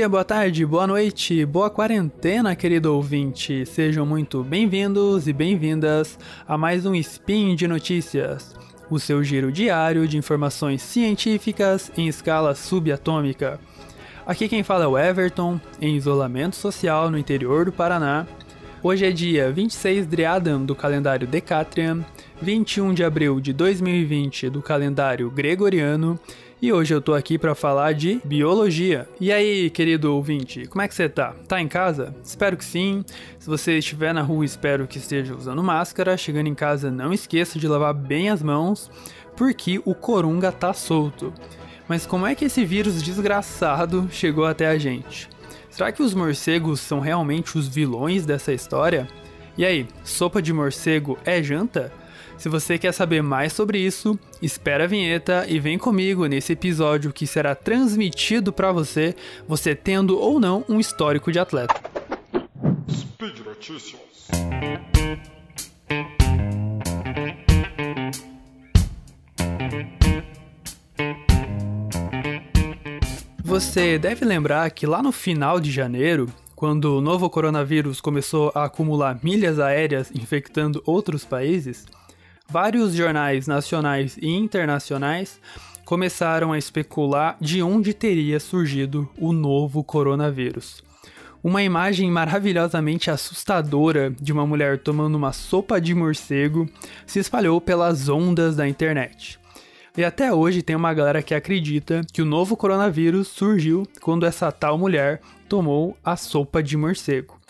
dia, boa tarde, boa noite, boa quarentena, querido ouvinte. Sejam muito bem-vindos e bem-vindas a mais um Spin de Notícias, o seu giro diário de informações científicas em escala subatômica. Aqui quem fala é o Everton, em isolamento social no interior do Paraná. Hoje é dia 26 de Adam do calendário Decatrian, 21 de abril de 2020 do calendário Gregoriano e hoje eu tô aqui para falar de biologia. E aí, querido ouvinte, como é que você tá? Tá em casa? Espero que sim. Se você estiver na rua, espero que esteja usando máscara. Chegando em casa, não esqueça de lavar bem as mãos, porque o corunga tá solto. Mas como é que esse vírus desgraçado chegou até a gente? Será que os morcegos são realmente os vilões dessa história? E aí, sopa de morcego é janta? Se você quer saber mais sobre isso, espera a vinheta e vem comigo nesse episódio que será transmitido para você, você tendo ou não um histórico de atleta. Speed Notícias. Você deve lembrar que lá no final de janeiro, quando o novo coronavírus começou a acumular milhas aéreas infectando outros países, vários jornais nacionais e internacionais começaram a especular de onde teria surgido o novo coronavírus. Uma imagem maravilhosamente assustadora de uma mulher tomando uma sopa de morcego se espalhou pelas ondas da internet. E até hoje tem uma galera que acredita que o novo coronavírus surgiu quando essa tal mulher tomou a sopa de morcego.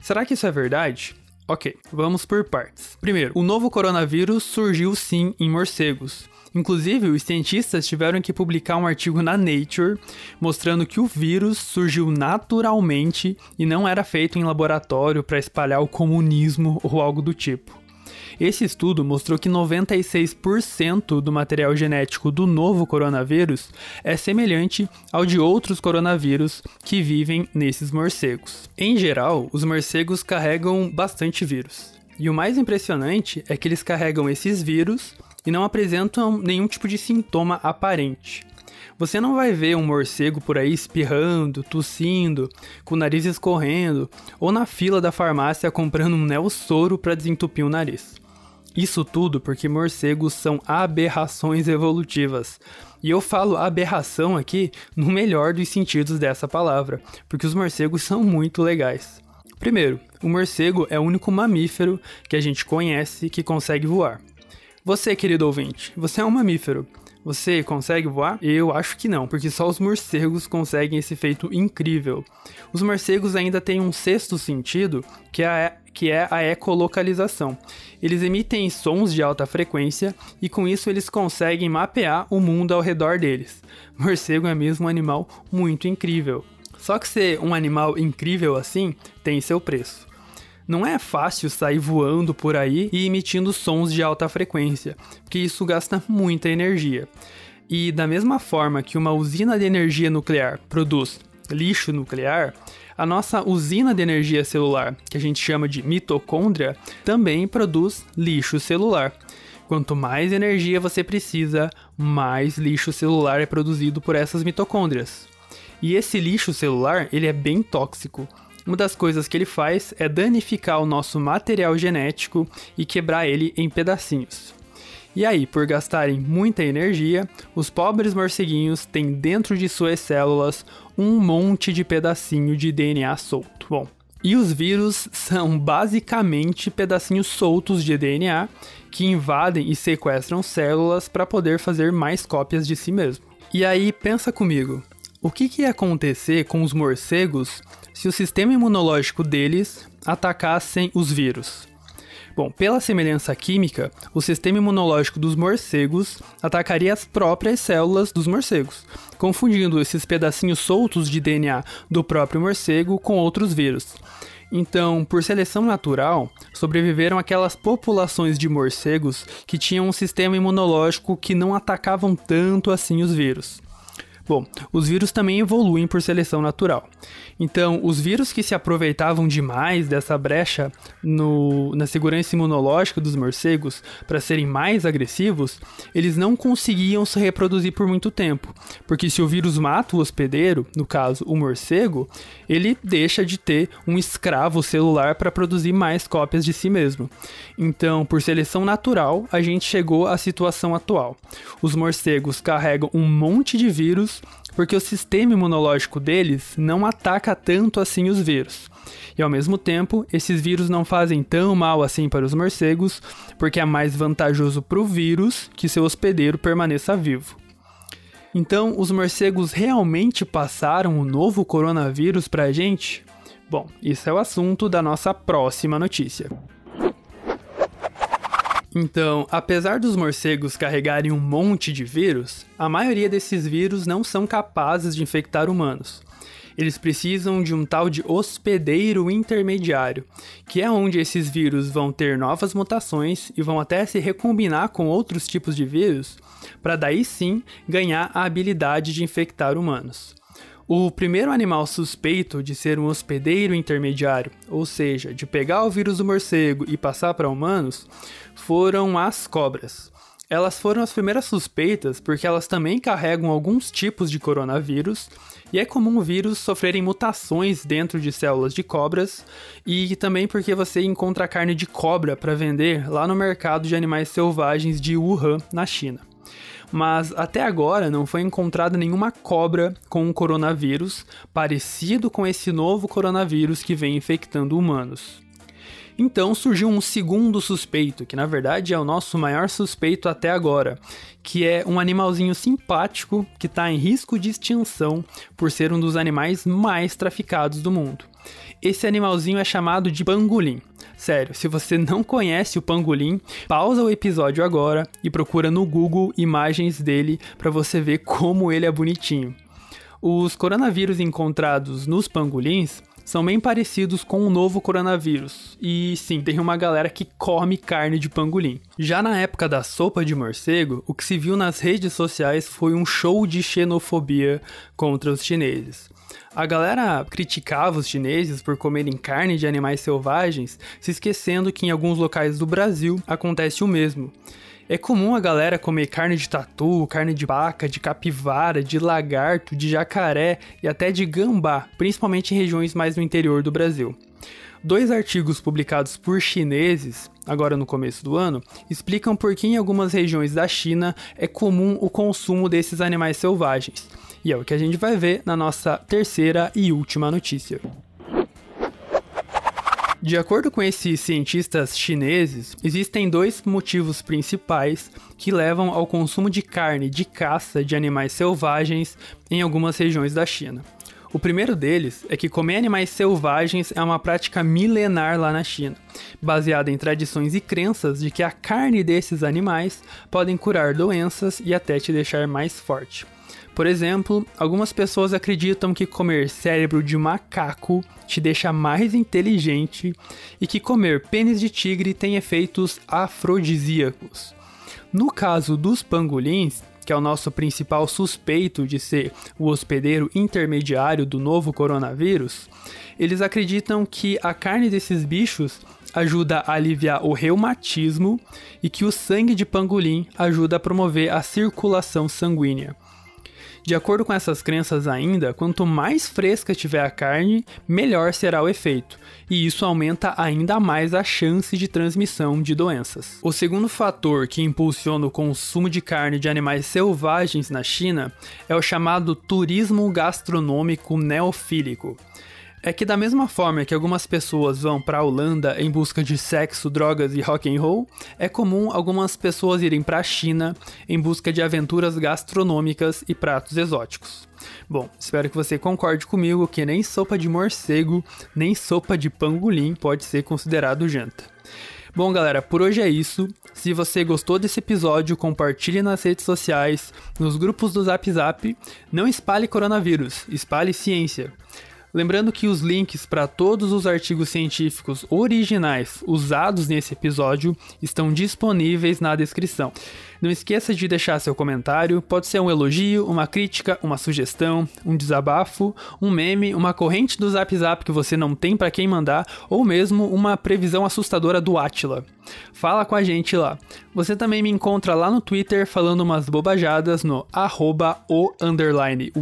Será que isso é verdade? Ok, vamos por partes. Primeiro, o novo coronavírus surgiu sim em morcegos. Inclusive, os cientistas tiveram que publicar um artigo na Nature mostrando que o vírus surgiu naturalmente e não era feito em laboratório para espalhar o comunismo ou algo do tipo. Esse estudo mostrou que 96% do material genético do novo coronavírus é semelhante ao de outros coronavírus que vivem nesses morcegos. Em geral, os morcegos carregam bastante vírus. E o mais impressionante é que eles carregam esses vírus e não apresentam nenhum tipo de sintoma aparente. Você não vai ver um morcego por aí espirrando, tossindo, com o nariz escorrendo, ou na fila da farmácia comprando um neossoro para desentupir o nariz. Isso tudo porque morcegos são aberrações evolutivas. E eu falo aberração aqui no melhor dos sentidos dessa palavra, porque os morcegos são muito legais. Primeiro, o morcego é o único mamífero que a gente conhece que consegue voar. Você, querido ouvinte, você é um mamífero. Você consegue voar? Eu acho que não, porque só os morcegos conseguem esse feito incrível. Os morcegos ainda têm um sexto sentido, que é que é a ecolocalização. Eles emitem sons de alta frequência e com isso eles conseguem mapear o mundo ao redor deles. Morcego é mesmo um animal muito incrível. Só que ser um animal incrível assim tem seu preço. Não é fácil sair voando por aí e emitindo sons de alta frequência, porque isso gasta muita energia. E da mesma forma que uma usina de energia nuclear produz lixo nuclear, a nossa usina de energia celular, que a gente chama de mitocôndria, também produz lixo celular. Quanto mais energia você precisa, mais lixo celular é produzido por essas mitocôndrias. E esse lixo celular, ele é bem tóxico. Uma das coisas que ele faz é danificar o nosso material genético e quebrar ele em pedacinhos. E aí, por gastarem muita energia, os pobres morceguinhos têm dentro de suas células um monte de pedacinho de DNA solto. Bom, e os vírus são basicamente pedacinhos soltos de DNA que invadem e sequestram células para poder fazer mais cópias de si mesmo. E aí, pensa comigo, o que, que ia acontecer com os morcegos se o sistema imunológico deles atacassem os vírus? Bom, pela semelhança química, o sistema imunológico dos morcegos atacaria as próprias células dos morcegos, confundindo esses pedacinhos soltos de DNA do próprio morcego com outros vírus. Então, por seleção natural, sobreviveram aquelas populações de morcegos que tinham um sistema imunológico que não atacavam tanto assim os vírus. Bom, os vírus também evoluem por seleção natural. Então, os vírus que se aproveitavam demais dessa brecha no, na segurança imunológica dos morcegos para serem mais agressivos, eles não conseguiam se reproduzir por muito tempo. Porque se o vírus mata o hospedeiro, no caso o morcego, ele deixa de ter um escravo celular para produzir mais cópias de si mesmo. Então, por seleção natural, a gente chegou à situação atual. Os morcegos carregam um monte de vírus porque o sistema imunológico deles não ataca tanto assim os vírus. E ao mesmo tempo, esses vírus não fazem tão mal assim para os morcegos, porque é mais vantajoso para o vírus que seu hospedeiro permaneça vivo. Então, os morcegos realmente passaram o novo coronavírus para a gente? Bom, isso é o assunto da nossa próxima notícia. Então, apesar dos morcegos carregarem um monte de vírus, a maioria desses vírus não são capazes de infectar humanos. Eles precisam de um tal de hospedeiro intermediário, que é onde esses vírus vão ter novas mutações e vão até se recombinar com outros tipos de vírus, para daí sim ganhar a habilidade de infectar humanos. O primeiro animal suspeito de ser um hospedeiro intermediário, ou seja, de pegar o vírus do morcego e passar para humanos, foram as cobras. Elas foram as primeiras suspeitas porque elas também carregam alguns tipos de coronavírus e é comum o vírus sofrerem mutações dentro de células de cobras e também porque você encontra carne de cobra para vender lá no mercado de animais selvagens de Wuhan, na China mas até agora não foi encontrada nenhuma cobra com um coronavírus parecido com esse novo coronavírus que vem infectando humanos. Então surgiu um segundo suspeito, que na verdade é o nosso maior suspeito até agora, que é um animalzinho simpático que está em risco de extinção por ser um dos animais mais traficados do mundo. Esse animalzinho é chamado de pangolim. Sério, se você não conhece o pangolim, pausa o episódio agora e procura no Google imagens dele para você ver como ele é bonitinho. Os coronavírus encontrados nos pangolins são bem parecidos com o novo coronavírus. E sim, tem uma galera que come carne de pangolim. Já na época da sopa de morcego, o que se viu nas redes sociais foi um show de xenofobia contra os chineses. A galera criticava os chineses por comerem carne de animais selvagens, se esquecendo que em alguns locais do Brasil acontece o mesmo. É comum a galera comer carne de tatu, carne de vaca, de capivara, de lagarto, de jacaré e até de gambá, principalmente em regiões mais no interior do Brasil. Dois artigos publicados por chineses, agora no começo do ano, explicam por que em algumas regiões da China é comum o consumo desses animais selvagens. E é o que a gente vai ver na nossa terceira e última notícia. De acordo com esses cientistas chineses, existem dois motivos principais que levam ao consumo de carne de caça de animais selvagens em algumas regiões da China. O primeiro deles é que comer animais selvagens é uma prática milenar lá na China, baseada em tradições e crenças de que a carne desses animais podem curar doenças e até te deixar mais forte. Por exemplo, algumas pessoas acreditam que comer cérebro de macaco te deixa mais inteligente e que comer pênis de tigre tem efeitos afrodisíacos. No caso dos pangolins, que é o nosso principal suspeito de ser o hospedeiro intermediário do novo coronavírus, eles acreditam que a carne desses bichos ajuda a aliviar o reumatismo e que o sangue de pangolim ajuda a promover a circulação sanguínea. De acordo com essas crenças ainda, quanto mais fresca tiver a carne, melhor será o efeito, e isso aumenta ainda mais a chance de transmissão de doenças. O segundo fator que impulsiona o consumo de carne de animais selvagens na China é o chamado turismo gastronômico neofílico é que da mesma forma que algumas pessoas vão para a Holanda em busca de sexo, drogas e rock and roll, é comum algumas pessoas irem para a China em busca de aventuras gastronômicas e pratos exóticos. Bom, espero que você concorde comigo que nem sopa de morcego, nem sopa de pangolim pode ser considerado janta. Bom, galera, por hoje é isso. Se você gostou desse episódio, compartilhe nas redes sociais, nos grupos do Zap Zap. Não espalhe coronavírus, espalhe ciência. Lembrando que os links para todos os artigos científicos originais usados nesse episódio estão disponíveis na descrição. Não esqueça de deixar seu comentário, pode ser um elogio, uma crítica, uma sugestão, um desabafo, um meme, uma corrente do Zap Zap que você não tem para quem mandar, ou mesmo uma previsão assustadora do Atila. Fala com a gente lá. Você também me encontra lá no Twitter falando umas bobajadas no arroba o underline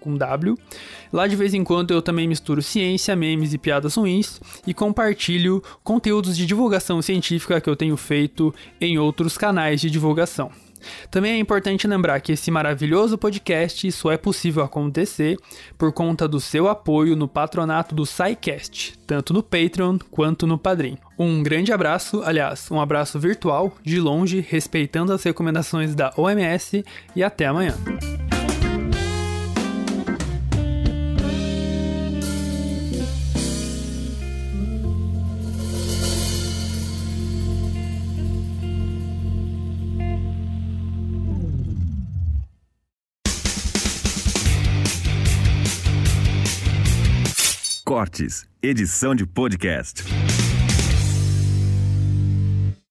com W. Lá de vez em quando eu também misturo ciência, memes e piadas ruins e compartilho conteúdos de divulgação científica que eu tenho feito em outros canais de divulgação. Também é importante lembrar que esse maravilhoso podcast só é possível acontecer por conta do seu apoio no patronato do SciCast, tanto no Patreon quanto no Padrim. Um grande abraço, aliás, um abraço virtual, de longe, respeitando as recomendações da OMS e até amanhã. Cortes, edição de podcast.